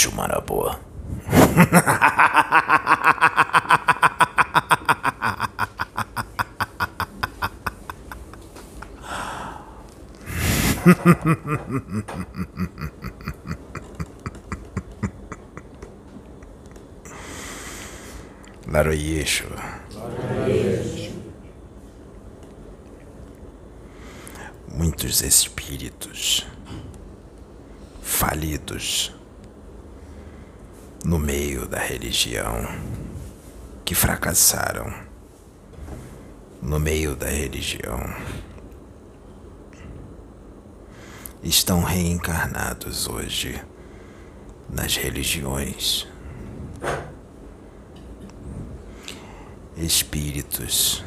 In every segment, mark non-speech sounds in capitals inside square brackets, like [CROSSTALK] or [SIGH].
Eixo Maraboa. [LAUGHS] Laroyeixo. Muitos espíritos falidos no meio da religião que fracassaram no meio da religião estão reencarnados hoje nas religiões. Espíritos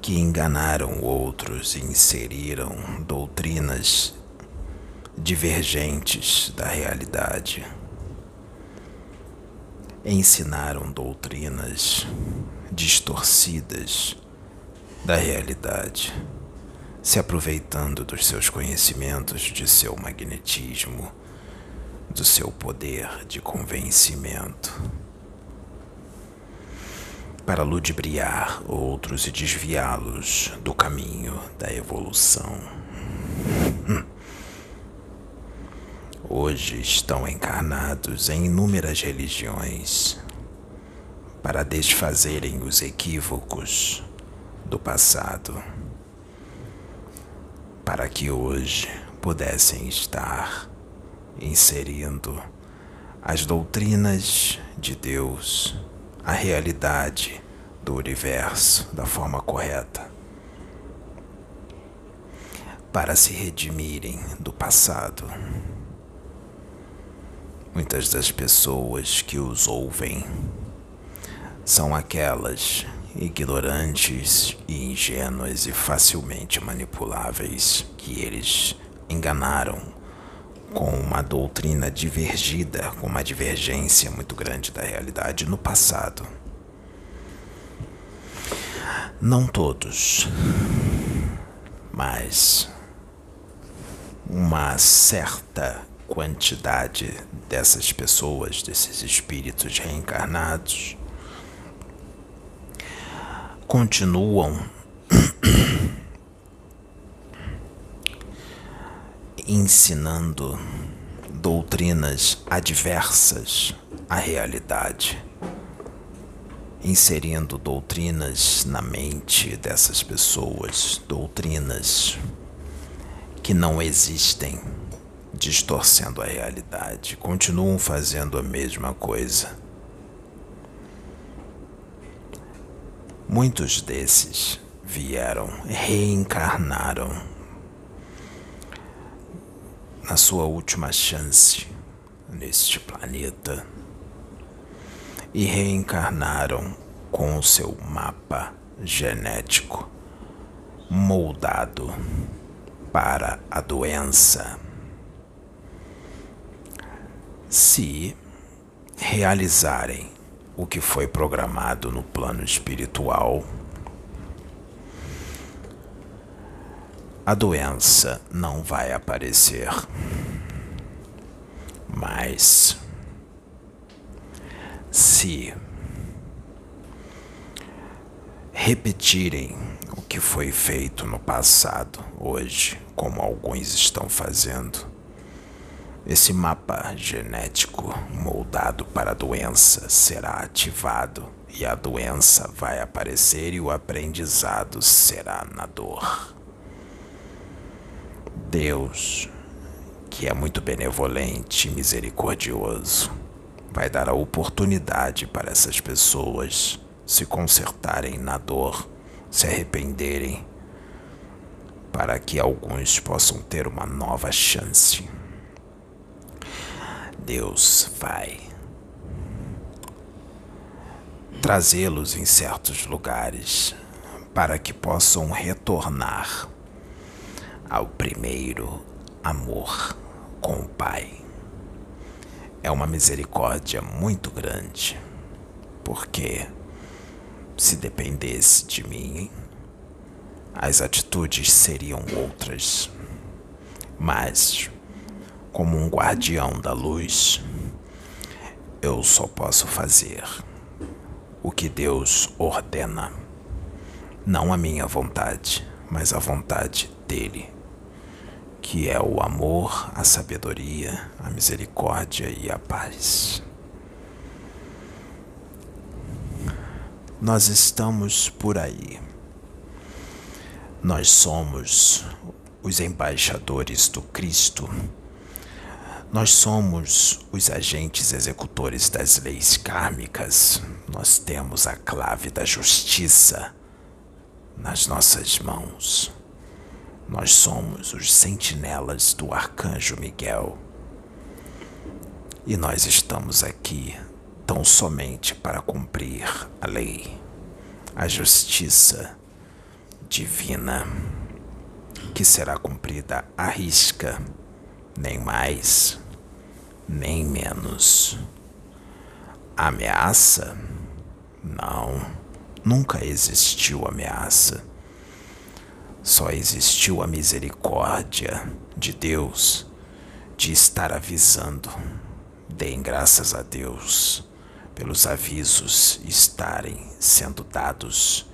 que enganaram outros e inseriram doutrinas divergentes da realidade. Ensinaram doutrinas distorcidas da realidade, se aproveitando dos seus conhecimentos, de seu magnetismo, do seu poder de convencimento para ludibriar outros e desviá-los do caminho da evolução. Hoje estão encarnados em inúmeras religiões para desfazerem os equívocos do passado, para que hoje pudessem estar inserindo as doutrinas de Deus a realidade do universo da forma correta, para se redimirem do passado. Muitas das pessoas que os ouvem são aquelas ignorantes e ingênuas e facilmente manipuláveis que eles enganaram com uma doutrina divergida, com uma divergência muito grande da realidade no passado. Não todos, mas uma certa quantidade dessas pessoas, desses espíritos reencarnados, continuam [CLEARS THROAT] ensinando doutrinas adversas à realidade, inserindo doutrinas na mente dessas pessoas, doutrinas que não existem, distorcendo a realidade, continuam fazendo a mesma coisa. Muitos desses vieram, reencarnaram na sua última chance neste planeta e reencarnaram com o seu mapa genético moldado para a doença. Se realizarem o que foi programado no plano espiritual, a doença não vai aparecer. Mas se repetirem o que foi feito no passado, hoje, como alguns estão fazendo, esse mapa genético moldado para a doença será ativado e a doença vai aparecer e o aprendizado será na dor. Deus, que é muito benevolente e misericordioso, vai dar a oportunidade para essas pessoas se consertarem na dor, se arrependerem, para que alguns possam ter uma nova chance. Deus vai trazê-los em certos lugares para que possam retornar ao primeiro amor com o Pai. É uma misericórdia muito grande, porque se dependesse de mim, as atitudes seriam outras. Mas, como um guardião da luz, eu só posso fazer o que Deus ordena. Não a minha vontade, mas a vontade dele, que é o amor, a sabedoria, a misericórdia e a paz. Nós estamos por aí. Nós somos os embaixadores do Cristo. Nós somos os agentes executores das leis kármicas. Nós temos a clave da justiça nas nossas mãos. Nós somos os sentinelas do arcanjo Miguel. E nós estamos aqui tão somente para cumprir a lei, a justiça divina, que será cumprida à risca, nem mais, nem menos. Ameaça? Não Nunca existiu ameaça. Só existiu a misericórdia de Deus de estar avisando. Deem graças a Deus pelos avisos estarem sendo dados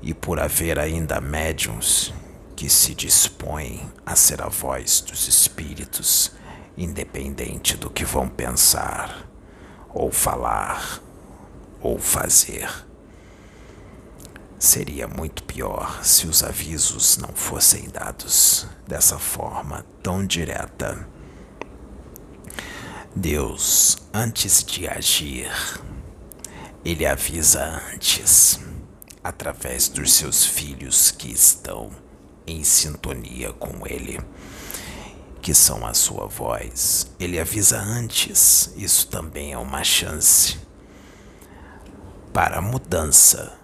e por haver ainda médiums que se dispõem a ser a voz dos espíritos, independente do que vão pensar, ou falar, ou fazer. Seria muito pior se os avisos não fossem dados dessa forma tão direta. Deus, antes de agir, ele avisa antes, através dos seus filhos que estão em sintonia com ele, que são a sua voz. Ele avisa antes, isso também é uma chance para a mudança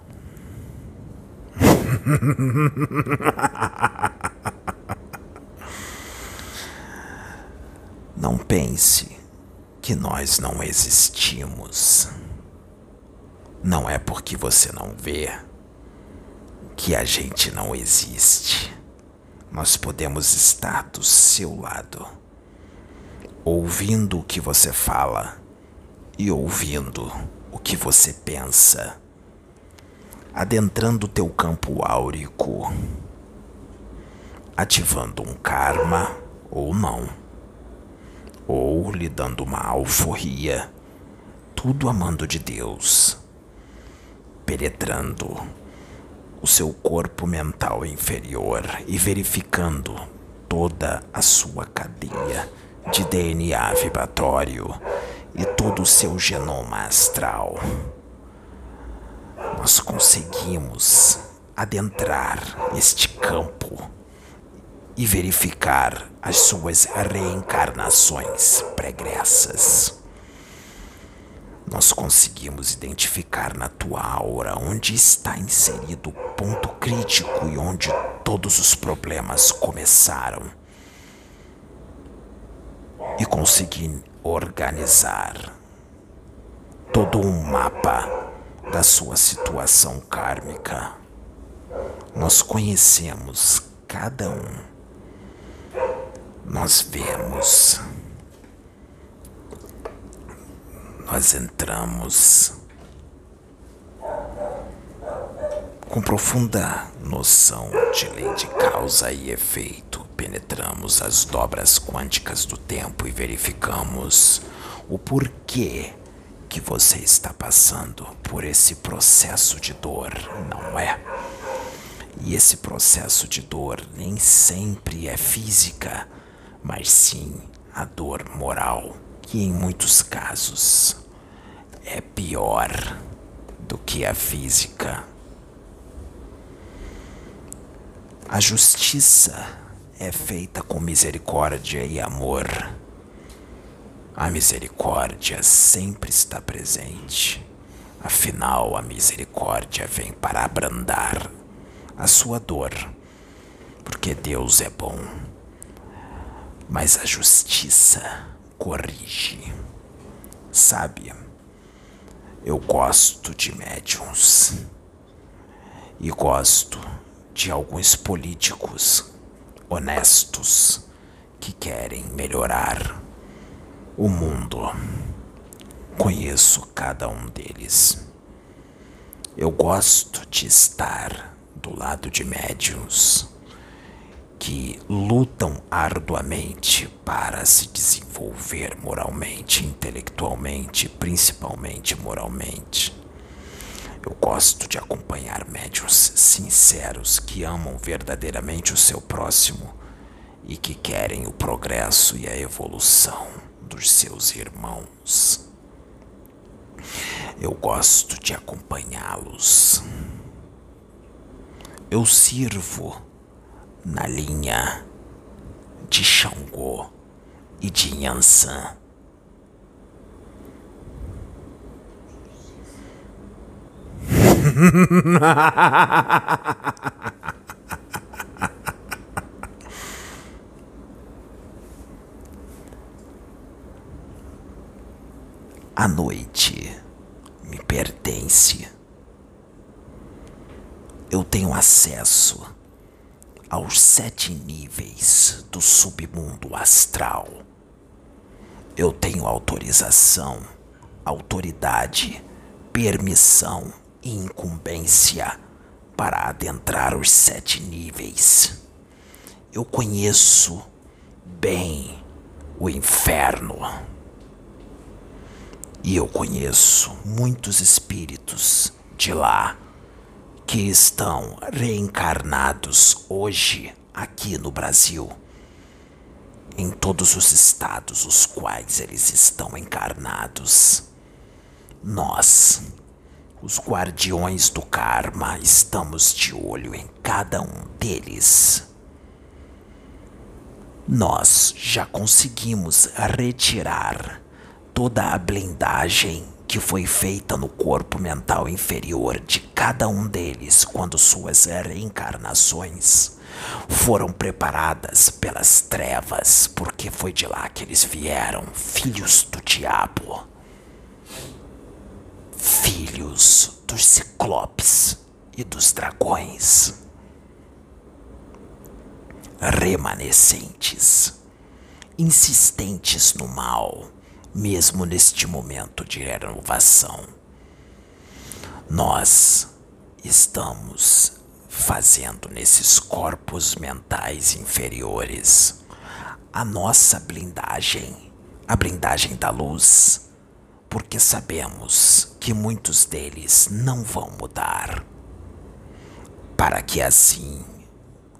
[LAUGHS] não pense que nós não existimos. Não é porque você não vê que a gente não existe. Nós podemos estar do seu lado, ouvindo o que você fala e ouvindo o que você pensa adentrando teu campo áurico, ativando um karma ou não, ou lhe dando uma alforria, tudo amando de Deus, penetrando o seu corpo mental inferior e verificando toda a sua cadeia de DNA vibratório e todo o seu genoma astral nós conseguimos adentrar este campo e verificar as suas reencarnações pregressas. Nós conseguimos identificar na tua aura onde está inserido o ponto crítico e onde todos os problemas começaram. E consegui organizar todo um mapa da sua situação kármica. Nós conhecemos cada um. Nós vemos. Nós entramos com profunda noção de lei de causa e efeito. Penetramos as dobras quânticas do tempo e verificamos o porquê que você está passando por esse processo de dor, não é? E esse processo de dor nem sempre é física, mas sim a dor moral, que em muitos casos é pior do que a física. A justiça é feita com misericórdia e amor a misericórdia sempre está presente. Afinal, a misericórdia vem para abrandar a sua dor, porque Deus é bom. Mas a justiça corrige. Sabe, eu gosto de médiums e gosto de alguns políticos honestos que querem melhorar o mundo. Conheço cada um deles. Eu gosto de estar do lado de médiums que lutam arduamente para se desenvolver moralmente, intelectualmente, principalmente moralmente. Eu gosto de acompanhar médios sinceros que amam verdadeiramente o seu próximo e que querem o progresso e a evolução dos seus irmãos. Eu gosto de acompanhá-los. Eu sirvo na linha de Xangô e de Yansan. [LAUGHS] A noite me pertence. Eu tenho acesso aos sete níveis do submundo astral. Eu tenho autorização, autoridade, permissão e incumbência para adentrar os sete níveis. Eu conheço bem o inferno. E eu conheço muitos espíritos de lá que estão reencarnados hoje aqui no Brasil, em todos os estados os quais eles estão encarnados. Nós, os guardiões do karma, estamos de olho em cada um deles. Nós já conseguimos retirar toda a blindagem que foi feita no corpo mental inferior de cada um deles quando suas reencarnações foram preparadas pelas trevas, porque foi de lá que eles vieram, filhos do diabo, filhos dos ciclopes e dos dragões, remanescentes, insistentes no mal mesmo neste momento de renovação. Nós estamos fazendo nesses corpos mentais inferiores a nossa blindagem, a blindagem da luz, porque sabemos que muitos deles não vão mudar. Para que assim,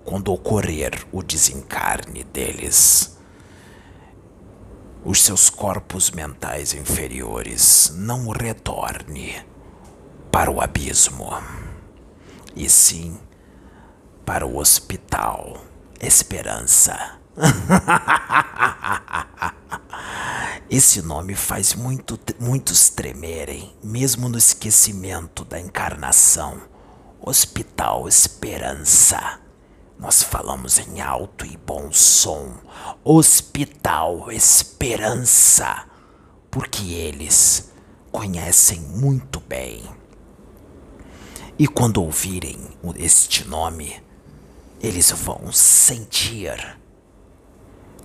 quando ocorrer o desencarne deles, os seus corpos mentais inferiores não retorne para o abismo, e sim para o hospital Esperança. [LAUGHS] Esse nome faz muito, muitos tremerem, mesmo no esquecimento da encarnação. Hospital Esperança. Nós falamos em alto e bom som. Hospital Esperança. Porque eles conhecem muito bem. E quando ouvirem este nome, eles vão sentir.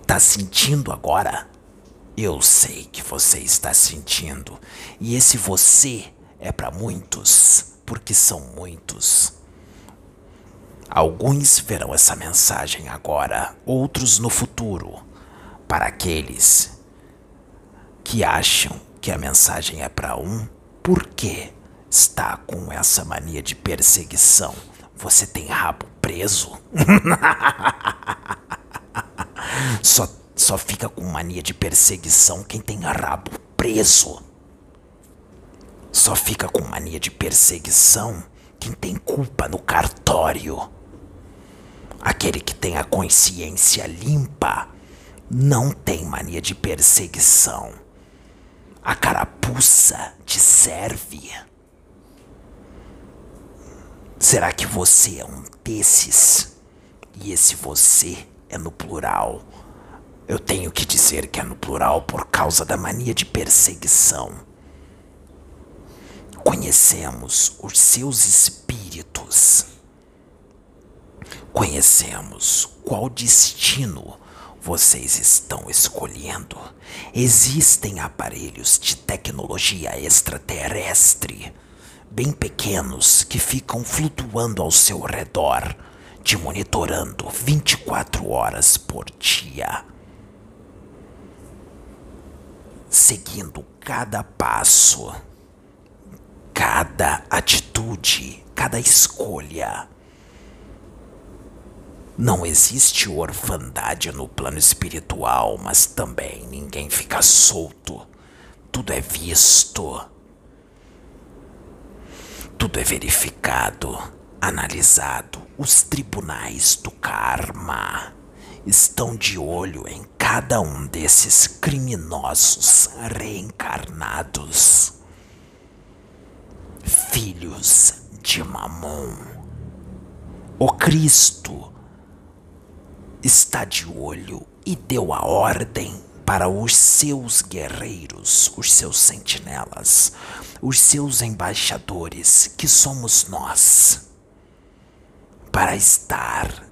Tá sentindo agora? Eu sei que você está sentindo. E esse você é para muitos, porque são muitos. Alguns verão essa mensagem agora, outros no futuro. Para aqueles que acham que a mensagem é para um, por que está com essa mania de perseguição? Você tem rabo preso? [LAUGHS] só, só fica com mania de perseguição quem tem rabo preso. Só fica com mania de perseguição quem tem culpa no cartório. Aquele que tem a consciência limpa não tem mania de perseguição. A carapuça te serve. Será que você é um desses? E esse você é no plural. Eu tenho que dizer que é no plural por causa da mania de perseguição. Conhecemos os seus espíritos Conhecemos qual destino vocês estão escolhendo. Existem aparelhos de tecnologia extraterrestre, bem pequenos, que ficam flutuando ao seu redor, te monitorando 24 horas por dia. Seguindo cada passo, cada atitude, cada escolha não existe orfandade no plano espiritual, mas também ninguém fica solto. Tudo é visto. Tudo é verificado, analisado. Os tribunais do karma estão de olho em cada um desses criminosos reencarnados. Filhos de Mamon. O Cristo está de olho e deu a ordem para os seus guerreiros, os seus sentinelas, os seus embaixadores, que somos nós, para estar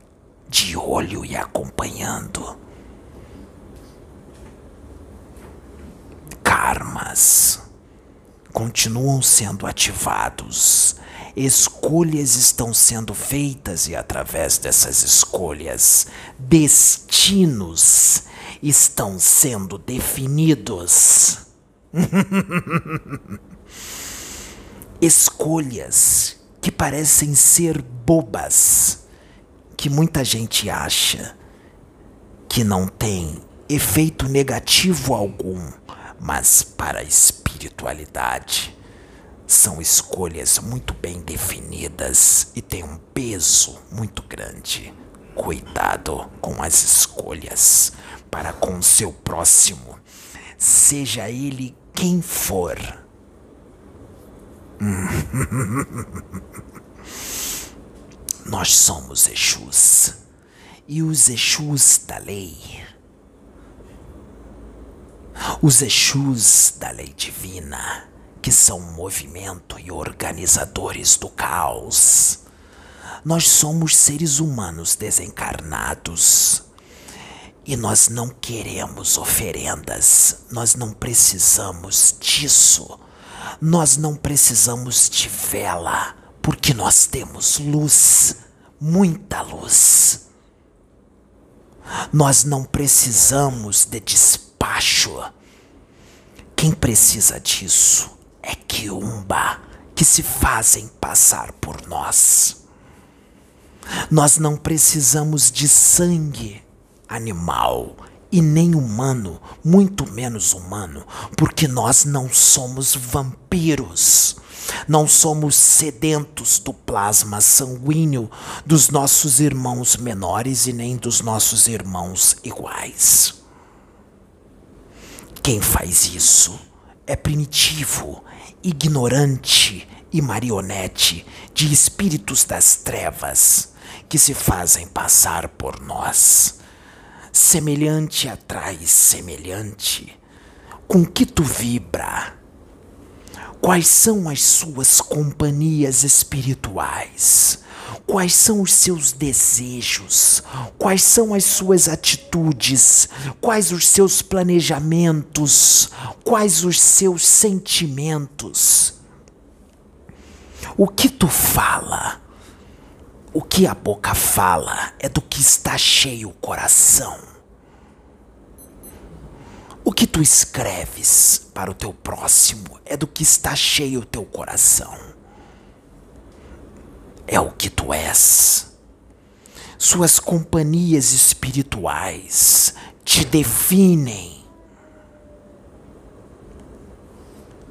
de olho e acompanhando. Karmas continuam sendo ativados escolhas estão sendo feitas e através dessas escolhas, destinos estão sendo definidos. [LAUGHS] Escolhas que parecem ser bobas, que muita gente acha que não tem efeito negativo algum, mas para a espiritualidade são escolhas muito bem definidas e têm um peso muito grande. Cuidado com as escolhas para com o seu próximo, seja ele quem for. [LAUGHS] Nós somos Exus e os Exus da lei. Os Exus da lei divina que são movimento e organizadores do caos. Nós somos seres humanos desencarnados e nós não queremos oferendas, nós não precisamos disso. Nós não precisamos de vela, porque nós temos luz, muita luz. Nós não precisamos de despacho. Quem precisa disso é quiumba que se fazem passar por nós. Nós não precisamos de sangue animal e nem humano, muito menos humano, porque nós não somos vampiros. Não somos sedentos do plasma sanguíneo dos nossos irmãos menores e nem dos nossos irmãos iguais. Quem faz isso é primitivo, ignorante e marionete de espíritos das trevas que se fazem passar por nós. Semelhante atrai semelhante. Com que tu vibra? Quais são as suas companhias espirituais? Quais são os seus desejos? Quais são as suas atitudes? Quais os seus planejamentos? Quais os seus sentimentos? O que tu fala? O que a boca fala é do que está cheio o coração. O que tu escreves para o teu próximo é do que está cheio o teu coração é o que tu és. Suas companhias espirituais te definem.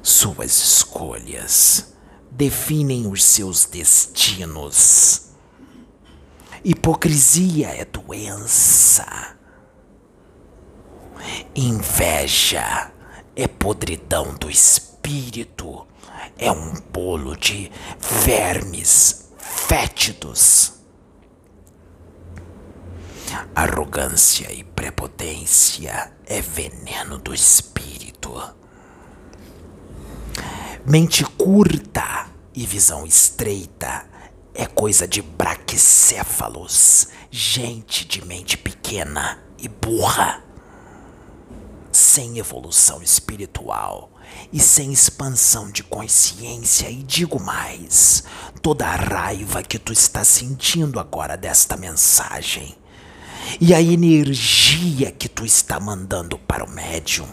Suas escolhas definem os seus destinos. Hipocrisia é doença. Inveja é podridão do espírito, é um bolo de vermes fétidos. Arrogância e prepotência é veneno do espírito. Mente curta e visão estreita é coisa de braquicéfalos, gente de mente pequena e burra, sem evolução espiritual e sem expansão de consciência. E digo mais: toda a raiva que tu está sentindo agora desta mensagem e a energia que tu está mandando para o médium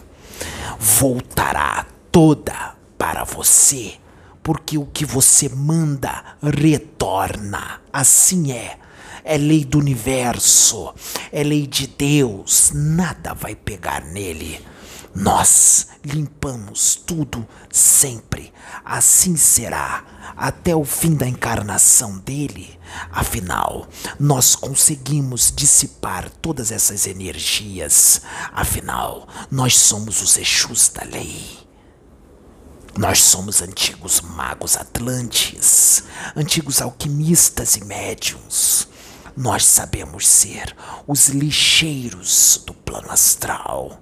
voltará toda para você, porque o que você manda retorna. Assim é. É lei do universo, é lei de Deus, nada vai pegar nele. Nós limpamos tudo sempre. Assim será até o fim da encarnação dele. Afinal, nós conseguimos dissipar todas essas energias. Afinal, nós somos os Exus da lei. Nós somos antigos magos atlantes, antigos alquimistas e médiums. Nós sabemos ser os lixeiros do plano astral.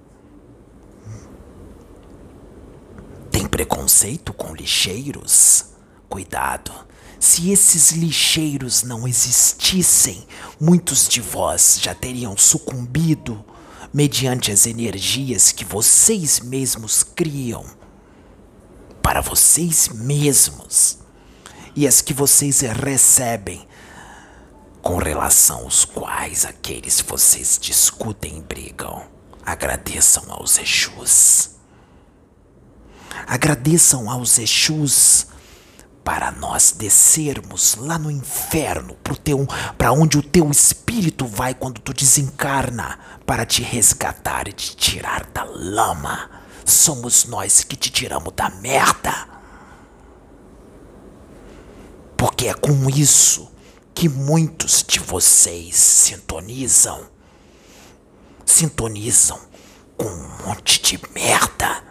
Tem preconceito com lixeiros? Cuidado. Se esses lixeiros não existissem, muitos de vós já teriam sucumbido mediante as energias que vocês mesmos criam para vocês mesmos e as que vocês recebem com relação aos quais aqueles vocês discutem e brigam. Agradeçam aos Exus. Agradeçam aos Exus para nós descermos lá no inferno, para onde o teu espírito vai quando tu desencarna, para te resgatar e te tirar da lama. Somos nós que te tiramos da merda. Porque é com isso que muitos de vocês sintonizam. Sintonizam com um monte de merda.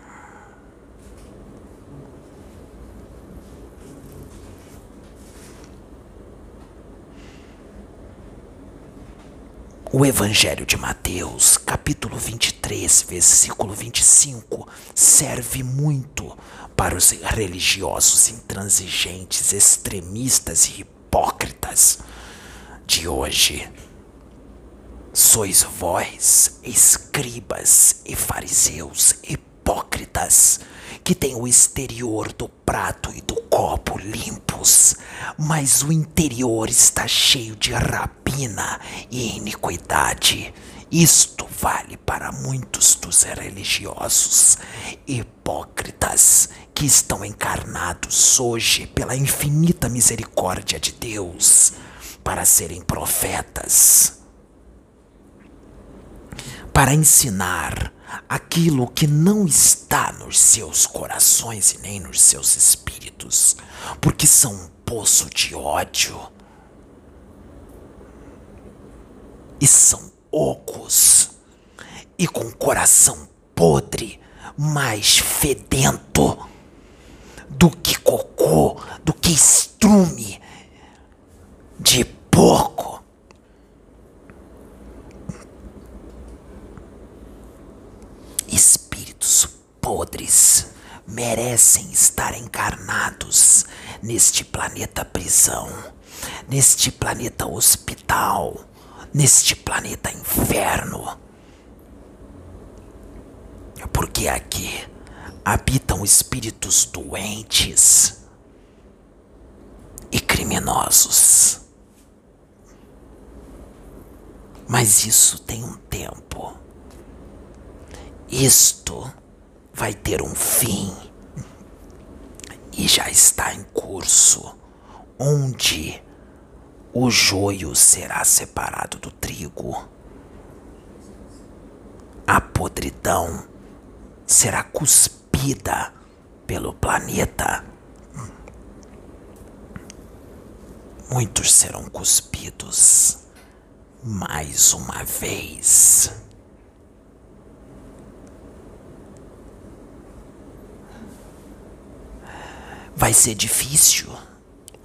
O Evangelho de Mateus, capítulo 23, versículo 25, serve muito para os religiosos intransigentes, extremistas e hipócritas de hoje. Sois vós, escribas e fariseus hipócritas, que têm o exterior do prato e do copo limpos, mas o interior está cheio de rapina e iniquidade. Isto vale para muitos dos religiosos hipócritas que estão encarnados hoje pela infinita misericórdia de Deus para serem profetas, para ensinar aquilo que não está nos seus corações e nem nos seus espíritos, porque são um poço de ódio e são ocos e com coração podre, mais fedento do que cocô, do que estrume de porco. Espíritos podres merecem estar encarnados neste planeta prisão, neste planeta hospital neste planeta inferno. Porque aqui habitam espíritos doentes e criminosos. Mas isso tem um tempo. Isto vai ter um fim e já está em curso, onde o joio será separado do trigo. A podridão será cuspida pelo planeta. Muitos serão cuspidos mais uma vez. Vai ser difícil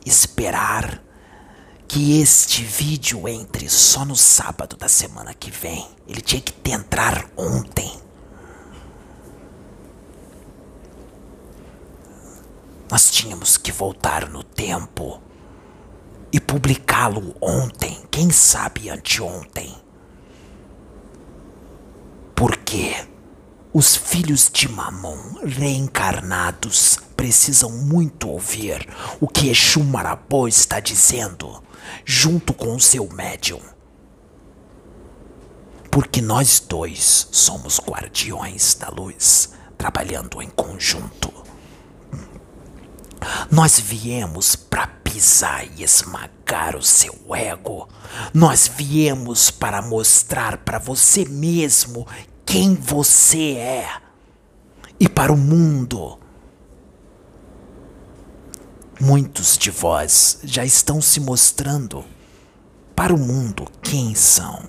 esperar que este vídeo entre só no sábado da semana que vem. Ele tinha que entrar ontem. Nós tínhamos que voltar no tempo e publicá-lo ontem, quem sabe anteontem. Porque os filhos de Mamon reencarnados precisam muito ouvir o que Exu Marabô está dizendo, junto com o seu médium. Porque nós dois somos guardiões da luz, trabalhando em conjunto. Nós viemos para pisar e esmagar o seu ego. Nós viemos para mostrar para você mesmo quem você é e para o mundo. Muitos de vós já estão se mostrando para o mundo quem são.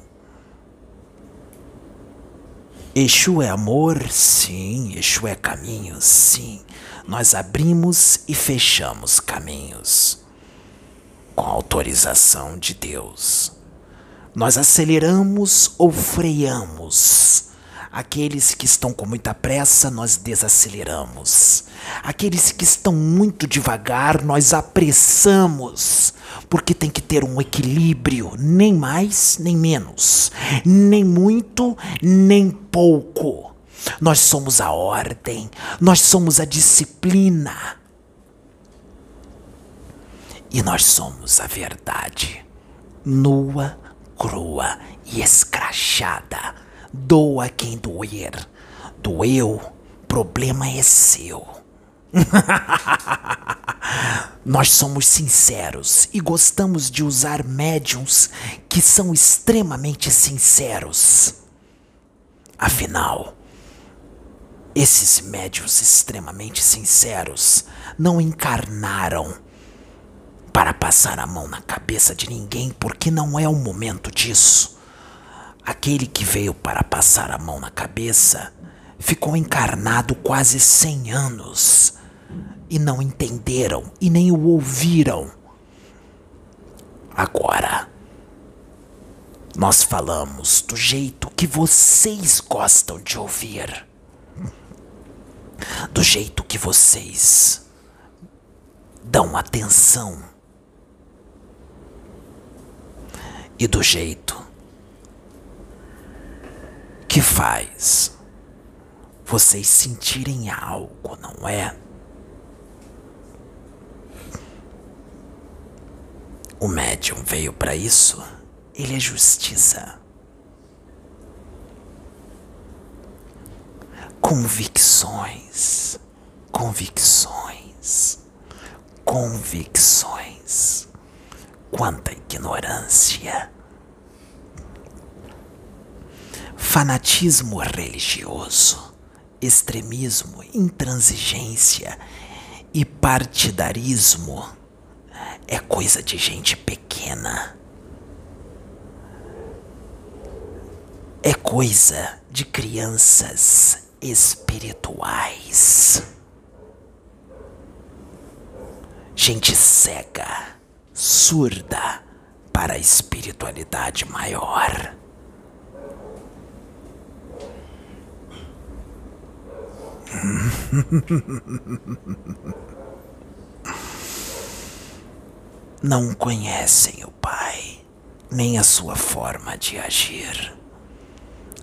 Exu é amor? Sim. Exu é caminho? Sim nós abrimos e fechamos caminhos com autorização de Deus. Nós aceleramos ou freamos. Aqueles que estão com muita pressa, nós desaceleramos. Aqueles que estão muito devagar, nós apressamos. Porque tem que ter um equilíbrio, nem mais, nem menos, nem muito, nem pouco. Nós somos a ordem, nós somos a disciplina. E nós somos a verdade, nua, crua e escrachada. Doa quem doer. Doeu, problema é seu. [LAUGHS] Nós somos sinceros e gostamos de usar médiums que são extremamente sinceros. Afinal, esses médios extremamente sinceros não encarnaram para passar a mão na cabeça de ninguém, porque não é o momento disso. Aquele que veio para passar a mão na cabeça ficou encarnado quase cem anos e não entenderam e nem o ouviram. Agora, nós falamos do jeito que vocês gostam de ouvir do jeito que vocês dão atenção e do jeito que faz vocês sentirem algo, não é? O médium veio para isso. Ele é justiça. convicções, convicções, convicções. Quanta ignorância! Fanatismo religioso, extremismo, intransigência e partidarismo é coisa de gente pequena. É coisa de crianças espirituais. Gente cega, surda para a espiritualidade maior. [LAUGHS] Não conhecem o Pai, nem a sua forma de agir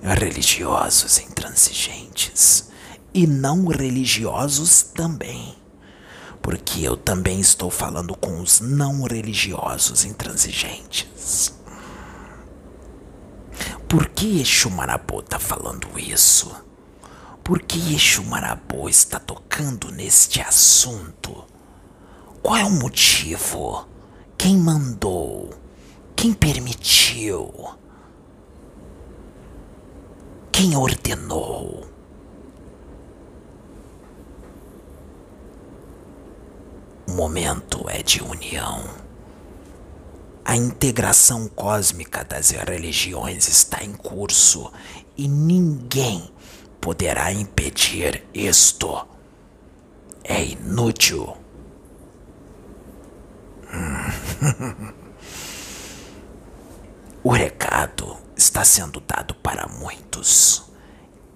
religiosos intransigentes e não religiosos também. Porque eu também estou falando com os não religiosos intransigentes. Por que Exu está falando isso? Por que Exu Marabô está tocando neste assunto? Qual é o motivo? Quem mandou? Quem permitiu? Quem ordenou? O momento é de união. A integração cósmica das religiões está em curso e ninguém poderá impedir isto. É inútil. [LAUGHS] o recado está sendo dado para muitos.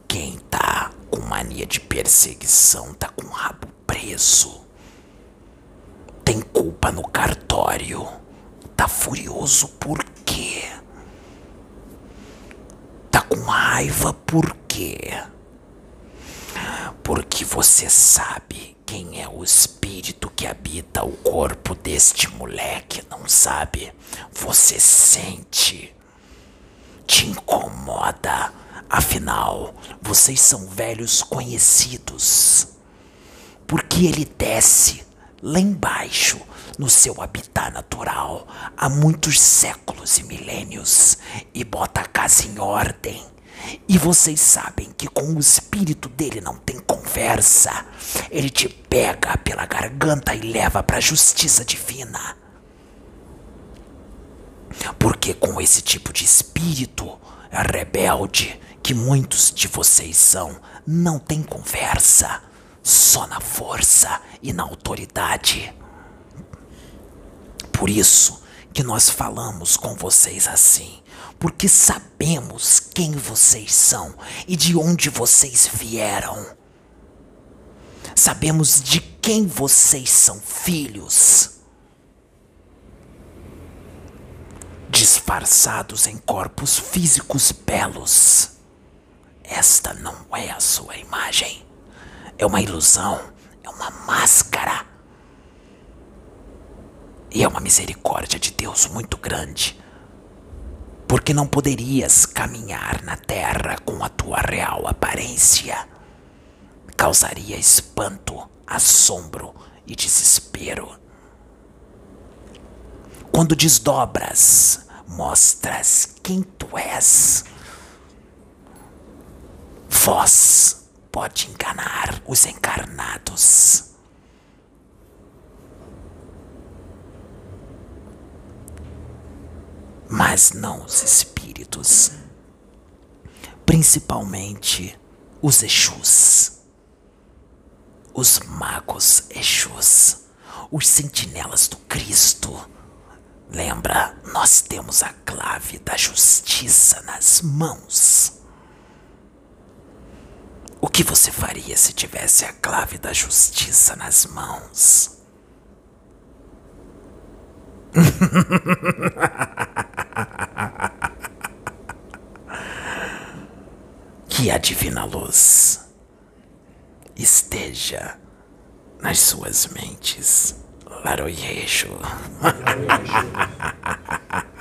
Quem tá com mania de perseguição tá com o rabo preso. Tem culpa no cartório. tá furioso por quê? Tá com raiva por quê? Porque você sabe quem é o espírito que habita o corpo deste moleque, não sabe? Você sente. Te incomoda. Afinal, vocês são velhos conhecidos. Porque ele desce lá embaixo, no seu habitat natural, há muitos séculos e milênios, e bota a casa em ordem. E vocês sabem que com o espírito dele não tem conversa. Ele te pega pela garganta e leva para a justiça divina. Porque com esse tipo de espírito rebelde que muitos de vocês são, não tem conversa, só na força e na autoridade. Por isso que nós falamos com vocês assim, porque sabemos quem vocês são e de onde vocês vieram. Sabemos de quem vocês são filhos. Disfarçados em corpos físicos belos. Esta não é a sua imagem. É uma ilusão, é uma máscara. E é uma misericórdia de Deus muito grande. Porque não poderias caminhar na terra com a tua real aparência. Causaria espanto, assombro e desespero. Quando desdobras, mostras quem tu és. Voz pode enganar os encarnados. Mas não os espíritos, principalmente os Exus, os magos Exus, os sentinelas do Cristo. Lembra, nós temos a clave da justiça nas mãos. O que você faria se tivesse a clave da justiça nas mãos? [LAUGHS] que a divina luz esteja nas suas mentes. Laroyejo. [LAUGHS]